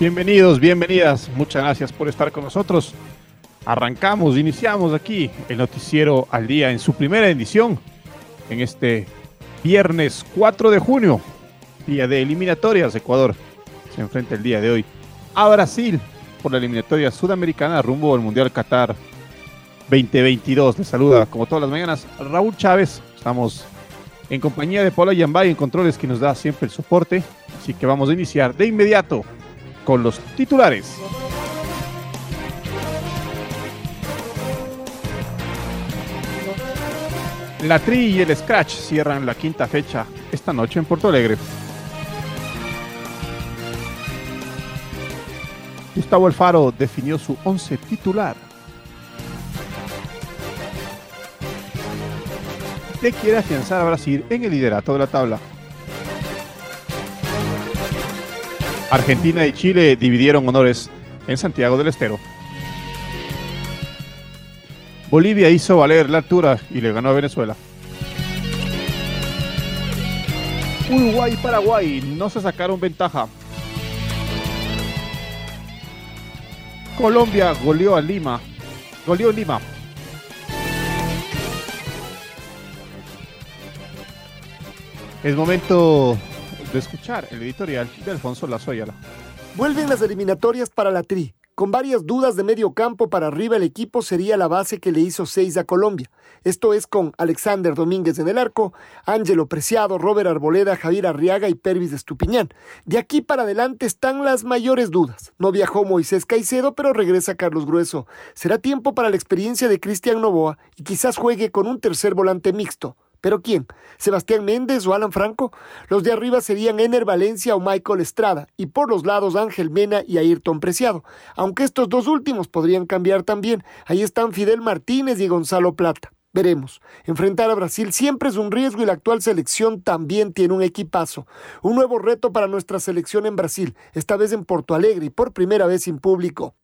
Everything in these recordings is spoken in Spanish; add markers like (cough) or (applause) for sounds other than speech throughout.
Bienvenidos, bienvenidas. Muchas gracias por estar con nosotros. Arrancamos, iniciamos aquí el noticiero al día en su primera edición en este viernes 4 de junio, día de eliminatorias. Ecuador se enfrenta el día de hoy a Brasil por la eliminatoria sudamericana rumbo al Mundial Qatar 2022. Les saluda como todas las mañanas Raúl Chávez. Estamos en compañía de Paula Yambay en controles que nos da siempre el soporte. Así que vamos a iniciar de inmediato con los titulares. La Tri y el Scratch cierran la quinta fecha esta noche en Porto Alegre. Gustavo Alfaro definió su once titular. Le quiere afianzar a Brasil en el liderato de la tabla. Argentina y Chile dividieron honores en Santiago del Estero. Bolivia hizo valer la altura y le ganó a Venezuela. Uruguay y Paraguay no se sacaron ventaja. Colombia goleó a Lima. Goleó Lima. Es momento de escuchar el editorial de Alfonso Lazo Vuelven las eliminatorias para la Tri. Con varias dudas de medio campo para arriba, el equipo sería la base que le hizo seis a Colombia. Esto es con Alexander Domínguez en el arco, Ángelo Preciado, Robert Arboleda, Javier Arriaga y Pervis Estupiñán. De aquí para adelante están las mayores dudas. No viajó Moisés Caicedo, pero regresa Carlos Grueso. Será tiempo para la experiencia de Cristian Novoa y quizás juegue con un tercer volante mixto. ¿Pero quién? ¿Sebastián Méndez o Alan Franco? Los de arriba serían Ener Valencia o Michael Estrada, y por los lados Ángel Mena y Ayrton Preciado, aunque estos dos últimos podrían cambiar también. Ahí están Fidel Martínez y Gonzalo Plata. Veremos. Enfrentar a Brasil siempre es un riesgo y la actual selección también tiene un equipazo. Un nuevo reto para nuestra selección en Brasil, esta vez en Porto Alegre y por primera vez sin público.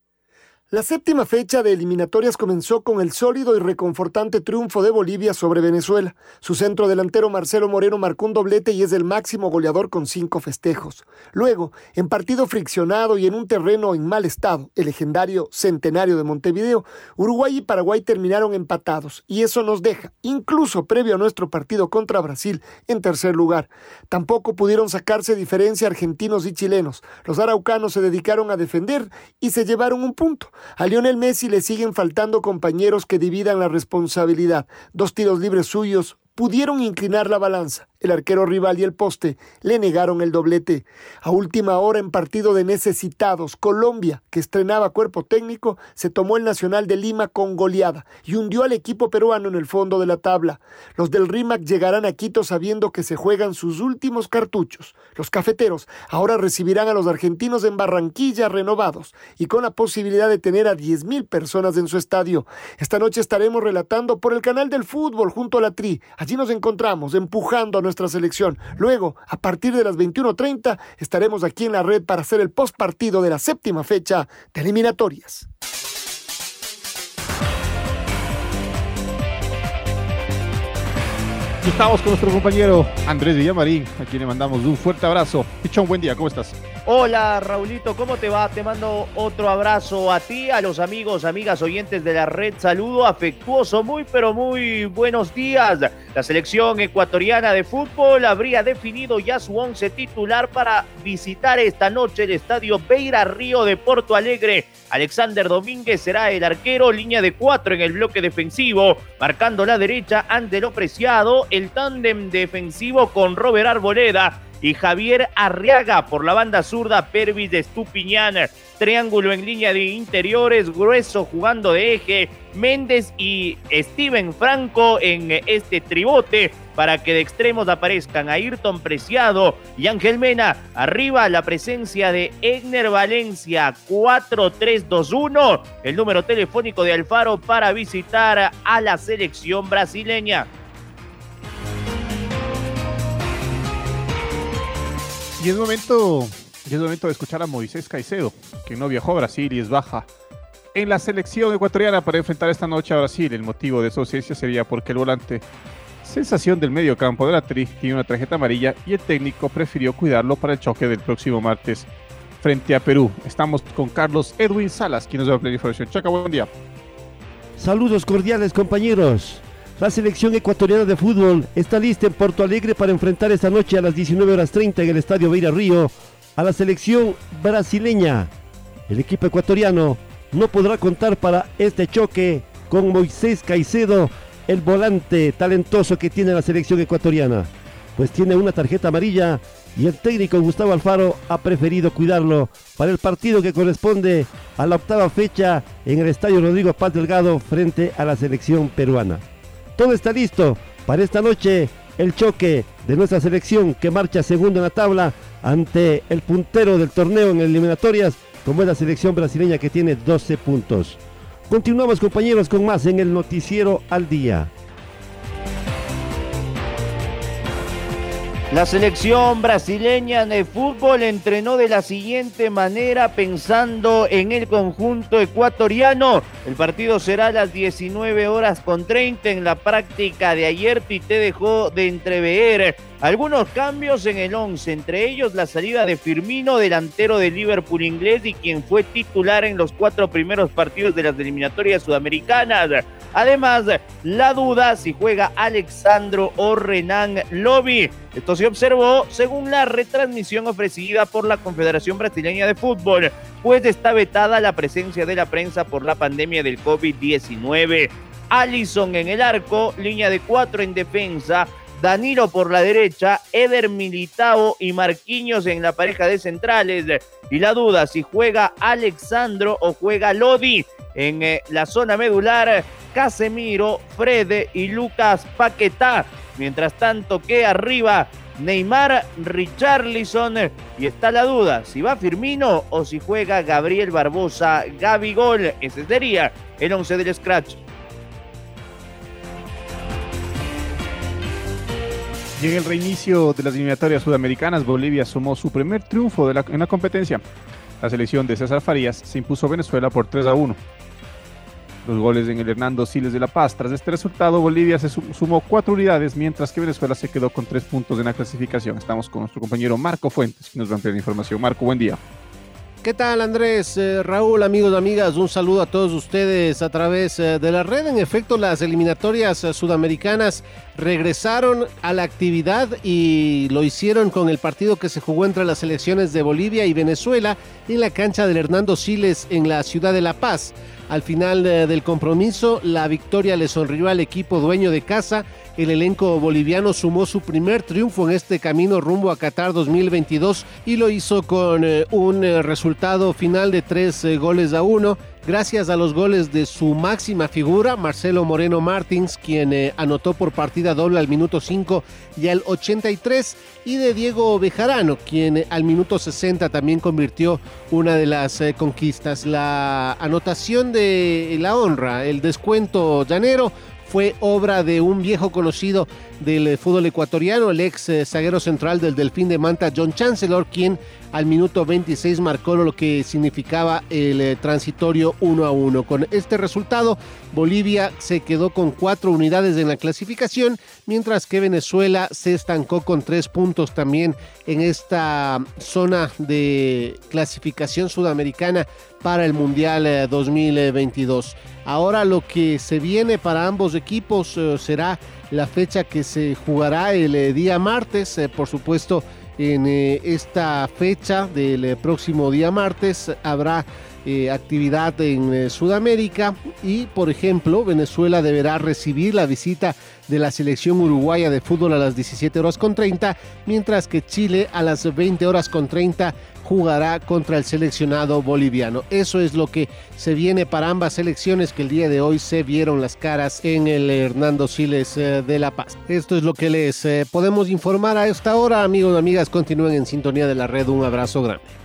La séptima fecha de eliminatorias comenzó con el sólido y reconfortante triunfo de Bolivia sobre Venezuela. Su centro delantero Marcelo Moreno marcó un doblete y es el máximo goleador con cinco festejos. Luego, en partido friccionado y en un terreno en mal estado, el legendario Centenario de Montevideo, Uruguay y Paraguay terminaron empatados y eso nos deja, incluso previo a nuestro partido contra Brasil, en tercer lugar. Tampoco pudieron sacarse diferencia argentinos y chilenos. Los araucanos se dedicaron a defender y se llevaron un punto. A Lionel Messi le siguen faltando compañeros que dividan la responsabilidad. Dos tiros libres suyos pudieron inclinar la balanza. El arquero rival y el poste le negaron el doblete. A última hora en partido de necesitados, Colombia, que estrenaba cuerpo técnico, se tomó el Nacional de Lima con goleada y hundió al equipo peruano en el fondo de la tabla. Los del RIMAC llegarán a Quito sabiendo que se juegan sus últimos cartuchos. Los cafeteros ahora recibirán a los argentinos en Barranquilla renovados y con la posibilidad de tener a 10.000 personas en su estadio. Esta noche estaremos relatando por el canal del fútbol junto a la Tri. Allí nos encontramos empujando a nuestra nuestra selección. Luego, a partir de las 21.30, estaremos aquí en la red para hacer el post partido de la séptima fecha de eliminatorias. estamos con nuestro compañero Andrés Villamarín, a quien le mandamos un fuerte abrazo. un buen día, ¿cómo estás? Hola Raulito, ¿cómo te va? Te mando otro abrazo a ti, a los amigos, amigas oyentes de la red. Saludo afectuoso, muy pero muy buenos días. La selección ecuatoriana de fútbol habría definido ya su once titular para visitar esta noche el estadio Beira Río de Porto Alegre. Alexander Domínguez será el arquero, línea de cuatro en el bloque defensivo, marcando la derecha ante lo preciado, el tándem defensivo con Robert Arboleda y Javier Arriaga por la banda zurda, Pervis de Estupiñán, triángulo en línea de interiores, grueso jugando de eje, Méndez y Steven Franco en este tribote para que de extremos aparezcan Ayrton Preciado y Ángel Mena. Arriba la presencia de Egner Valencia 4321, el número telefónico de Alfaro para visitar a la selección brasileña. Y es momento, es momento de escuchar a Moisés Caicedo, que no viajó a Brasil y es baja en la selección ecuatoriana para enfrentar esta noche a Brasil. El motivo de su ausencia sería porque el volante, sensación del medio campo de la Tri, tiene una tarjeta amarilla y el técnico prefirió cuidarlo para el choque del próximo martes frente a Perú. Estamos con Carlos Edwin Salas, quien nos va a información. Chaca, buen día. Saludos cordiales, compañeros. La selección ecuatoriana de fútbol está lista en Porto Alegre para enfrentar esta noche a las 19 horas 30 en el Estadio Beira Río a la selección brasileña. El equipo ecuatoriano no podrá contar para este choque con Moisés Caicedo, el volante talentoso que tiene la selección ecuatoriana, pues tiene una tarjeta amarilla y el técnico Gustavo Alfaro ha preferido cuidarlo para el partido que corresponde a la octava fecha en el Estadio Rodrigo Paz Delgado frente a la selección peruana. Todo está listo para esta noche el choque de nuestra selección que marcha segundo en la tabla ante el puntero del torneo en eliminatorias como es la selección brasileña que tiene 12 puntos. Continuamos compañeros con más en el noticiero al día. La selección brasileña de fútbol entrenó de la siguiente manera pensando en el conjunto ecuatoriano. El partido será a las 19 horas con 30 en la práctica de ayer. Tite dejó de entrever algunos cambios en el 11, entre ellos la salida de Firmino, delantero de Liverpool inglés y quien fue titular en los cuatro primeros partidos de las eliminatorias sudamericanas. Además, la duda si juega Alexandro o Renan Lobby. Esto se observó según la retransmisión ofrecida por la Confederación Brasileña de Fútbol, pues está vetada la presencia de la prensa por la pandemia del COVID-19. Allison en el arco, línea de cuatro en defensa, Danilo por la derecha, Eder Militao y Marquinhos en la pareja de centrales. Y la duda si juega Alexandro o juega Lodi en eh, la zona medular, Casemiro, Frede y Lucas Paquetá. Mientras tanto que arriba Neymar, Richarlison y está la duda si va Firmino o si juega Gabriel Barbosa, Gabigol. Ese sería el once del Scratch. En el reinicio de las eliminatorias sudamericanas, Bolivia sumó su primer triunfo de la, en la competencia. La selección de César Farías se impuso a Venezuela por 3 a 1. Los goles en el Hernando Siles de La Paz. Tras este resultado, Bolivia se sumó cuatro unidades, mientras que Venezuela se quedó con tres puntos en la clasificación. Estamos con nuestro compañero Marco Fuentes, que nos va a ampliar información. Marco, buen día. ¿Qué tal Andrés? Eh, Raúl, amigos, amigas, un saludo a todos ustedes a través eh, de la red. En efecto, las eliminatorias eh, sudamericanas regresaron a la actividad y lo hicieron con el partido que se jugó entre las selecciones de Bolivia y Venezuela en la cancha del Hernando Siles en la ciudad de La Paz. Al final del compromiso, la victoria le sonrió al equipo dueño de casa. El elenco boliviano sumó su primer triunfo en este camino rumbo a Qatar 2022 y lo hizo con eh, un eh, resultado final de tres eh, goles a uno gracias a los goles de su máxima figura, Marcelo Moreno Martins, quien anotó por partida doble al minuto 5 y al 83, y de Diego Bejarano, quien al minuto 60 también convirtió una de las conquistas. La anotación de la honra, el descuento llanero, fue obra de un viejo conocido del eh, fútbol ecuatoriano, el ex eh, zaguero central del Delfín de Manta, John Chancellor, quien al minuto 26 marcó lo que significaba el eh, transitorio 1 a 1. Con este resultado, Bolivia se quedó con cuatro unidades en la clasificación, mientras que Venezuela se estancó con tres puntos también en esta zona de clasificación sudamericana para el Mundial 2022. Ahora lo que se viene para ambos equipos será la fecha que se jugará el día martes, por supuesto en eh, esta fecha del eh, próximo día martes habrá eh, actividad en eh, Sudamérica y por ejemplo Venezuela deberá recibir la visita de la selección uruguaya de fútbol a las 17 horas con 30 mientras que Chile a las 20 horas con 30 jugará contra el seleccionado boliviano. Eso es lo que se viene para ambas selecciones que el día de hoy se vieron las caras en el Hernando Siles eh, de La Paz. Esto es lo que les podemos informar a esta hora. Amigos y amigas, continúen en sintonía de la red. Un abrazo grande.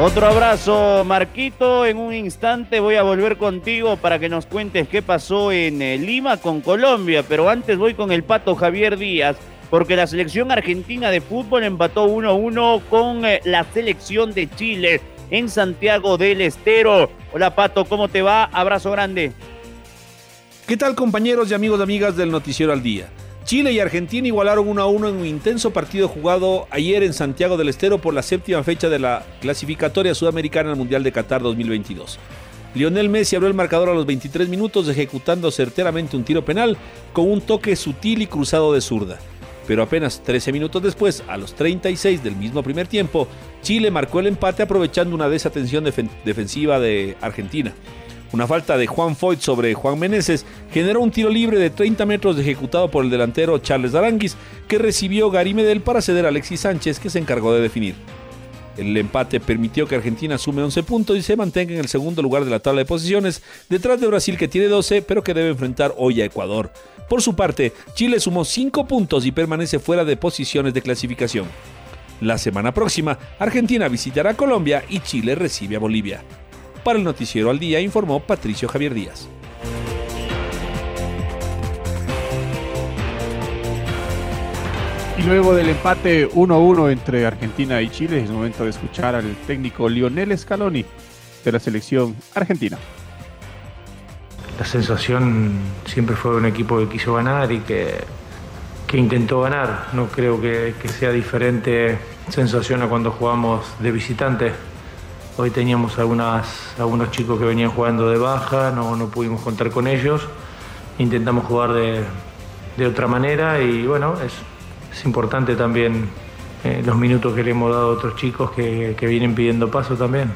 Otro abrazo, Marquito. En un instante voy a volver contigo para que nos cuentes qué pasó en eh, Lima con Colombia. Pero antes voy con el pato Javier Díaz, porque la selección argentina de fútbol empató 1-1 con eh, la selección de Chile en Santiago del Estero. Hola, pato, ¿cómo te va? Abrazo grande. ¿Qué tal, compañeros y amigos y amigas del Noticiero al Día? Chile y Argentina igualaron 1 a 1 en un intenso partido jugado ayer en Santiago del Estero por la séptima fecha de la clasificatoria sudamericana al Mundial de Qatar 2022. Lionel Messi abrió el marcador a los 23 minutos ejecutando certeramente un tiro penal con un toque sutil y cruzado de zurda. Pero apenas 13 minutos después, a los 36 del mismo primer tiempo, Chile marcó el empate aprovechando una desatención defensiva de Argentina. Una falta de Juan Foyt sobre Juan Meneses generó un tiro libre de 30 metros ejecutado por el delantero Charles Aranguis, que recibió Gary Medel para ceder a Alexis Sánchez, que se encargó de definir. El empate permitió que Argentina sume 11 puntos y se mantenga en el segundo lugar de la tabla de posiciones, detrás de Brasil que tiene 12, pero que debe enfrentar hoy a Ecuador. Por su parte, Chile sumó 5 puntos y permanece fuera de posiciones de clasificación. La semana próxima, Argentina visitará Colombia y Chile recibe a Bolivia. Para el Noticiero al Día informó Patricio Javier Díaz. Y luego del empate 1-1 entre Argentina y Chile, es momento de escuchar al técnico Lionel Scaloni de la selección argentina. La sensación siempre fue un equipo que quiso ganar y que, que intentó ganar. No creo que, que sea diferente sensación a cuando jugamos de visitante. Hoy teníamos algunas, algunos chicos que venían jugando de baja, no, no pudimos contar con ellos. Intentamos jugar de, de otra manera y bueno, es, es importante también eh, los minutos que le hemos dado a otros chicos que, que vienen pidiendo paso también.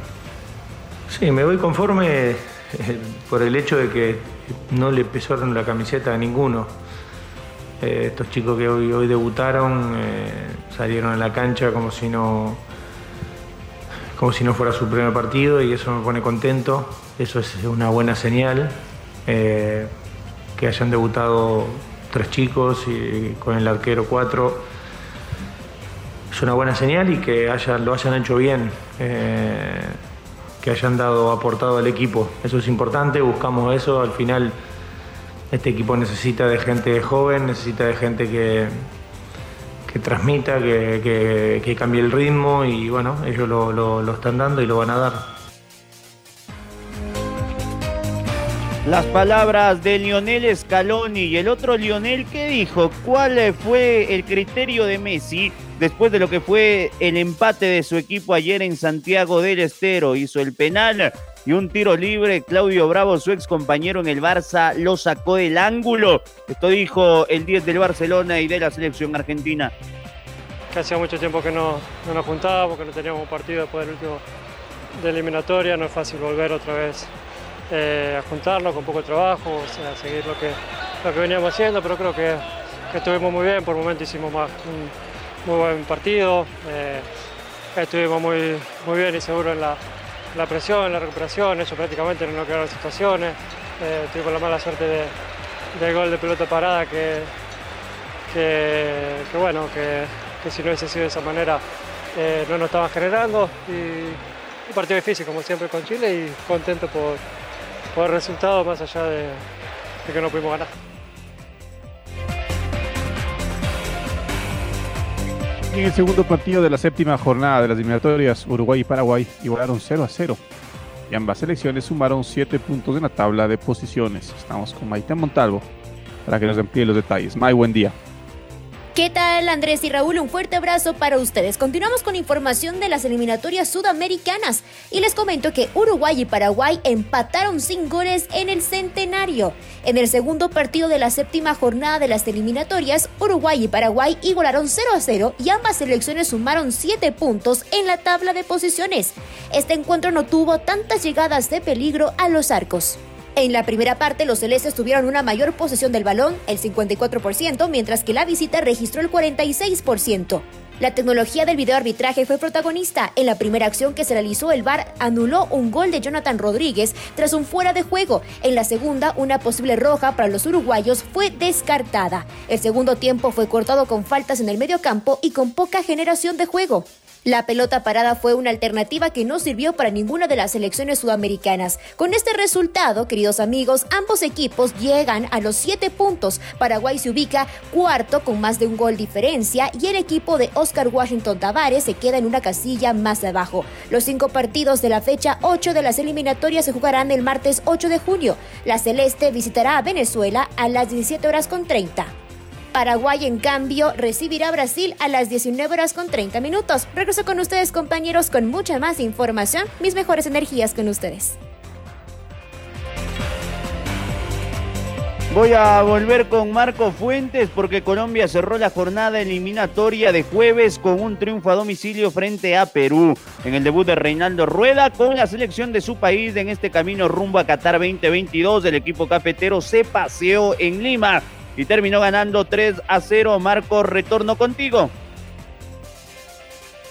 Sí, me voy conforme eh, por el hecho de que no le pesaron la camiseta a ninguno. Eh, estos chicos que hoy, hoy debutaron salieron a la cancha como si no como si no fuera su primer partido y eso me pone contento. Eso es una buena señal. Eh, que hayan debutado tres chicos y con el arquero cuatro. Es una buena señal y que lo hayan hecho bien, eh, que hayan dado aportado al equipo. Eso es importante, buscamos eso. Al final este equipo necesita de gente joven, necesita de gente que, que transmita, que, que, cambie el ritmo y bueno, ellos lo, lo, están dando y lo van a dar. Las palabras de Lionel Scaloni y el otro Lionel que dijo cuál fue el criterio de Messi después de lo que fue el empate de su equipo ayer en Santiago del Estero. Hizo el penal, y un tiro libre. Claudio Bravo, su ex compañero en el Barça, lo sacó del ángulo. Esto dijo el 10 del Barcelona y de la selección argentina. Que hacía mucho tiempo que no, nos juntábamos, que no teníamos un partido después del último de eliminatoria. No es fácil volver otra vez eh, a juntarnos con poco trabajo, o sea, seguir lo que, lo que veníamos haciendo, pero creo que, estuvimos muy bien. Por un momento hicimos más, un muy buen partido. Eh, estuvimos muy, muy bien y seguros en la, la presión, la recuperación, eso prácticamente no quedaron situaciones. Eh, tuvimos la mala suerte de, del gol de pelota parada que, que, bueno, que, si no hubiese sido de esa manera eh, no nos estaban generando. Y un partido difícil como siempre con Chile y contento por, por el resultado más allá de que no pudimos ganar. En el segundo partido de la séptima jornada de las eliminatorias, Uruguay y Paraguay igualaron 0 a 0. Y ambas selecciones sumaron 7 puntos en la tabla de posiciones. Estamos con Maite Montalvo para que nos amplíe los detalles. May, buen día. ¿Qué tal Andrés y Raúl? Un fuerte abrazo para ustedes. Continuamos con información de las eliminatorias sudamericanas y les comento que Uruguay y Paraguay empataron sin goles en el centenario. En el segundo partido de la séptima jornada de las eliminatorias, Uruguay y Paraguay igualaron 0 a 0 y ambas selecciones sumaron 7 puntos en la tabla de posiciones. Este encuentro no tuvo tantas llegadas de peligro a los arcos. En la primera parte, los celestes tuvieron una mayor posesión del balón, el 54%, mientras que la visita registró el 46%. La tecnología del videoarbitraje fue protagonista. En la primera acción que se realizó, el VAR anuló un gol de Jonathan Rodríguez tras un fuera de juego. En la segunda, una posible roja para los uruguayos fue descartada. El segundo tiempo fue cortado con faltas en el medio campo y con poca generación de juego. La pelota parada fue una alternativa que no sirvió para ninguna de las selecciones sudamericanas. Con este resultado, queridos amigos, ambos equipos llegan a los siete puntos. Paraguay se ubica cuarto con más de un gol diferencia y el equipo de Oscar Washington Tavares se queda en una casilla más abajo. Los cinco partidos de la fecha 8 de las eliminatorias se jugarán el martes 8 de junio. La Celeste visitará a Venezuela a las 17 horas con 30. Paraguay, en cambio, recibirá Brasil a las 19 horas con 30 minutos. Regreso con ustedes, compañeros, con mucha más información. Mis mejores energías con ustedes. Voy a volver con Marco Fuentes porque Colombia cerró la jornada eliminatoria de jueves con un triunfo a domicilio frente a Perú. En el debut de Reinaldo Rueda con la selección de su país en este camino rumbo a Qatar 2022, el equipo cafetero se paseó en Lima y terminó ganando 3 a 0. Marco, retorno contigo.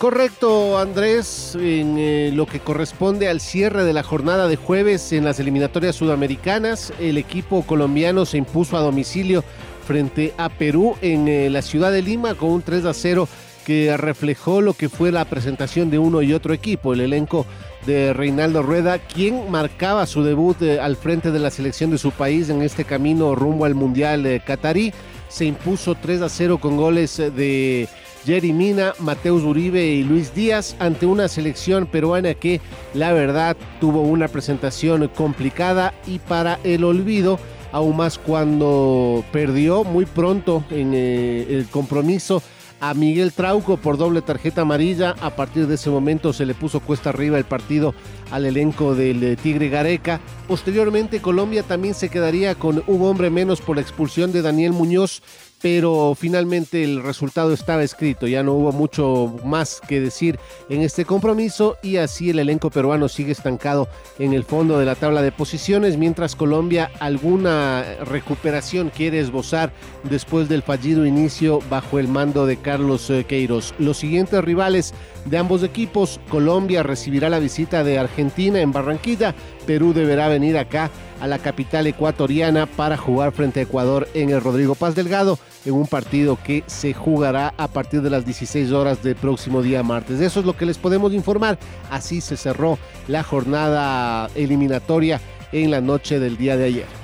Correcto, Andrés, en eh, lo que corresponde al cierre de la jornada de jueves en las eliminatorias sudamericanas, el equipo colombiano se impuso a domicilio frente a Perú en eh, la ciudad de Lima con un 3 a 0 que reflejó lo que fue la presentación de uno y otro equipo, el elenco de Reinaldo Rueda, quien marcaba su debut eh, al frente de la selección de su país en este camino rumbo al Mundial eh, Qatarí. Se impuso 3 a 0 con goles eh, de Jerry Mina, Mateus Uribe y Luis Díaz ante una selección peruana que la verdad tuvo una presentación complicada y para el olvido, aún más cuando perdió muy pronto en el compromiso a Miguel Trauco por doble tarjeta amarilla. A partir de ese momento se le puso cuesta arriba el partido al elenco del eh, Tigre Gareca. Posteriormente Colombia también se quedaría con un hombre menos por la expulsión de Daniel Muñoz pero finalmente el resultado estaba escrito, ya no hubo mucho más que decir en este compromiso y así el elenco peruano sigue estancado en el fondo de la tabla de posiciones, mientras Colombia alguna recuperación quiere esbozar después del fallido inicio bajo el mando de Carlos eh, Queiroz. Los siguientes rivales de ambos equipos, Colombia recibirá la visita de Argentina en Barranquilla, Perú deberá venir acá a la capital ecuatoriana para jugar frente a Ecuador en el Rodrigo Paz Delgado en un partido que se jugará a partir de las 16 horas del próximo día martes. Eso es lo que les podemos informar. Así se cerró la jornada eliminatoria en la noche del día de ayer.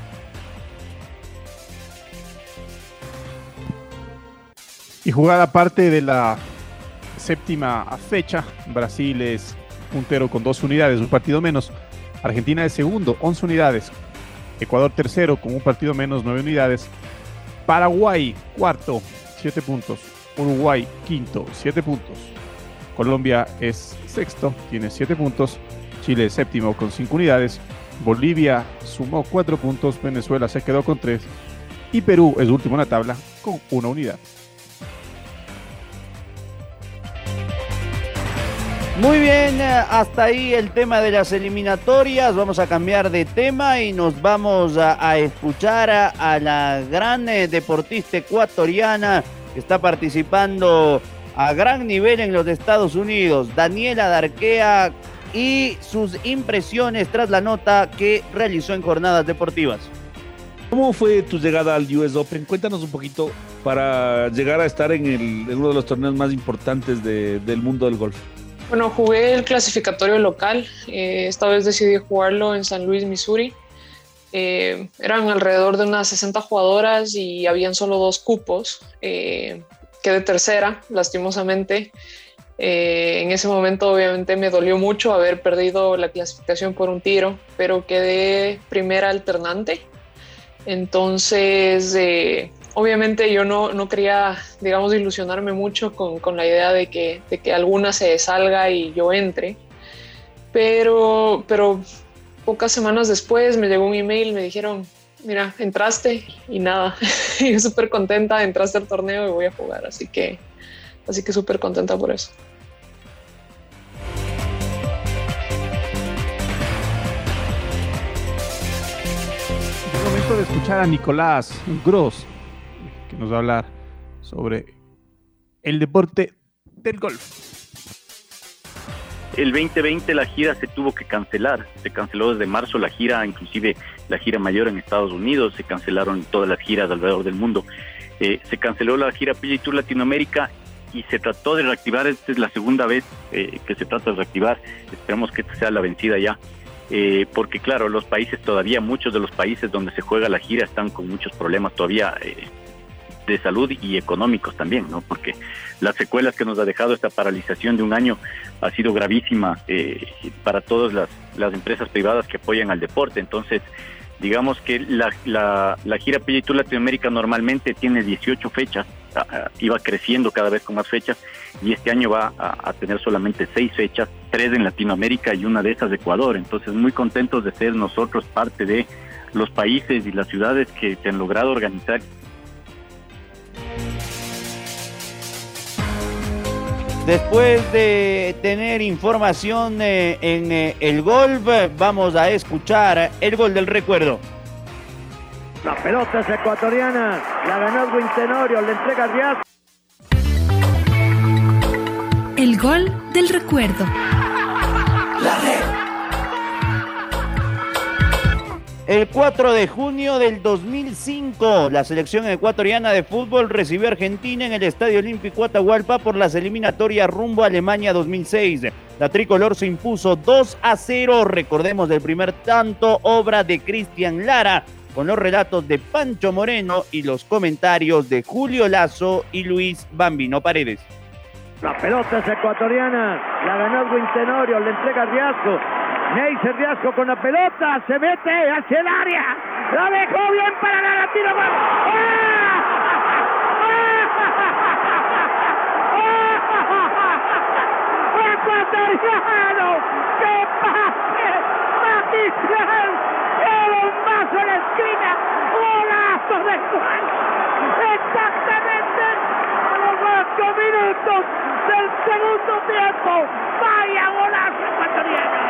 Y jugada parte de la séptima fecha, Brasil es puntero con dos unidades, un partido menos. Argentina es segundo, 11 unidades. Ecuador tercero con un partido menos, 9 unidades. Paraguay cuarto, 7 puntos. Uruguay quinto, 7 puntos. Colombia es sexto, tiene 7 puntos. Chile séptimo con 5 unidades. Bolivia sumó 4 puntos. Venezuela se quedó con 3. Y Perú es último en la tabla con una unidad. Muy bien, eh, hasta ahí el tema de las eliminatorias. Vamos a cambiar de tema y nos vamos a, escuchar a, la gran eh, deportista ecuatoriana que está participando a gran nivel en los Estados Unidos, Daniela Darquea, y sus impresiones tras la nota que realizó en jornadas deportivas. ¿Cómo fue tu llegada al US Open? Cuéntanos un poquito para llegar a estar en, uno de los torneos más importantes del mundo del golf. Bueno, jugué el clasificatorio local. Eh, esta vez decidí jugarlo en San Luis, Missouri. Eh, eran alrededor de unas 60 jugadoras y habían solo dos cupos. Eh, quedé tercera, lastimosamente. en ese momento obviamente me dolió mucho haber perdido la clasificación por un tiro, pero quedé primera alternante. Entonces, obviamente yo no, no quería, digamos, ilusionarme mucho con, con, la idea de que, de que alguna se salga y yo entre, pero, pero pocas semanas después me llegó un email, me dijeron, mira, entraste y nada, (laughs) yo súper contenta, entraste al torneo y voy a jugar, así que, así que súper contenta por eso. De escuchar a Nicolás Gross, nos va a hablar sobre el deporte del golf. El 2020 la gira se tuvo que cancelar, se canceló desde marzo la gira, inclusive la gira mayor en Estados Unidos, se cancelaron todas las giras alrededor del mundo. Eh, se canceló la gira PGA Tour Latinoamérica y se trató de reactivar, esta es la segunda vez eh, que se trata de reactivar, esperamos que esta sea la vencida ya. Eh, porque claro, los países todavía, muchos de los países donde se juega la gira están con muchos problemas todavía eh, de salud y económicos también, ¿no? Porque las secuelas que nos ha dejado esta paralización de un año ha sido gravísima eh, para todas las, las, empresas privadas que apoyan al deporte. Entonces, digamos que la, la, la gira Tour Latinoamérica normalmente tiene 18 fechas, iba creciendo cada vez con más fechas y este año va a, a, tener solamente seis fechas, tres en Latinoamérica y una de esas de Ecuador. Entonces, muy contentos de ser nosotros parte de los países y las ciudades que se han logrado organizar Después de tener información eh, en eh, el golf, vamos a escuchar el gol del recuerdo. La pelota es ecuatoriana, la ganó Edwin Tenorio, le entrega Díaz. El gol del recuerdo. La red. El 4 de junio del 2005, la selección ecuatoriana de fútbol recibió a Argentina en el Estadio Olímpico Atahualpa por las eliminatorias rumbo a Alemania 2006. La tricolor se impuso 2 a 0, recordemos del primer tanto, obra de Cristian Lara, con los relatos de Pancho Moreno y los comentarios de Julio Lazo y Luis Bambino Paredes. La pelota es ecuatoriana, la ganó Edwin Tenorio, le entrega Riasco, Neisser Riasco con la pelota, se mete hacia el área, la dejó bien para la tiro. ¡Ecuatoriano! ¡Qué pase! ¡Magistral! ¡Qué bombazo en la esquina! ¡Golazo de Juan! ¡Exactamente! A los ocho minutos del segundo tiempo. ¡Vaya golazo ecuatoriano!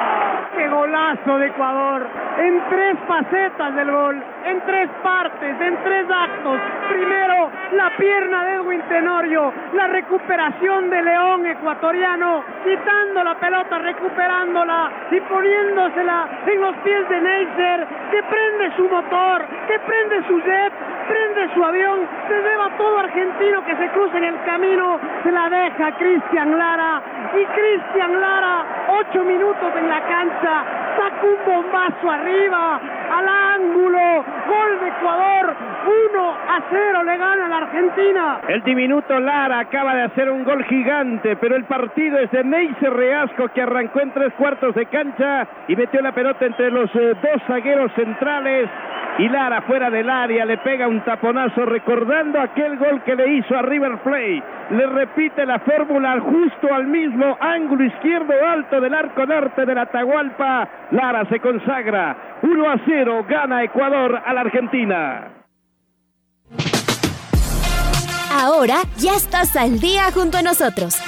¡Qué golazo de Ecuador! En tres facetas del gol, en tres partes, en tres actos. Primero, la pierna de Edwin Tenorio, la recuperación de León ecuatoriano, quitando la pelota, recuperándola y poniéndosela en los pies de Neisser, que prende su motor, que prende su jet, prende su avión, se lleva todo argentino que se cruza en el camino, se la deja Cristian Lara y Cristian Lara, ocho minutos en la cancha, saca un bombazo arriba, al ángulo, gol de Ecuador, 1 a 0 le gana la Argentina. El diminuto Lara acaba de hacer un gol gigante, pero el partido es de Neisser Reasco que arrancó en tres cuartos de cancha y metió la pelota entre los eh, dos zagueros centrales. Y Lara fuera del área le pega un taponazo recordando aquel gol que le hizo a River Plate. Le repite la fórmula justo al mismo ángulo izquierdo alto del arco norte de la Atahualpa. Lara se consagra. 1 a 0 gana Ecuador a la Argentina. Ahora ya estás al día junto a nosotros.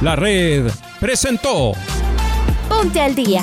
La red presentó Ponte al día.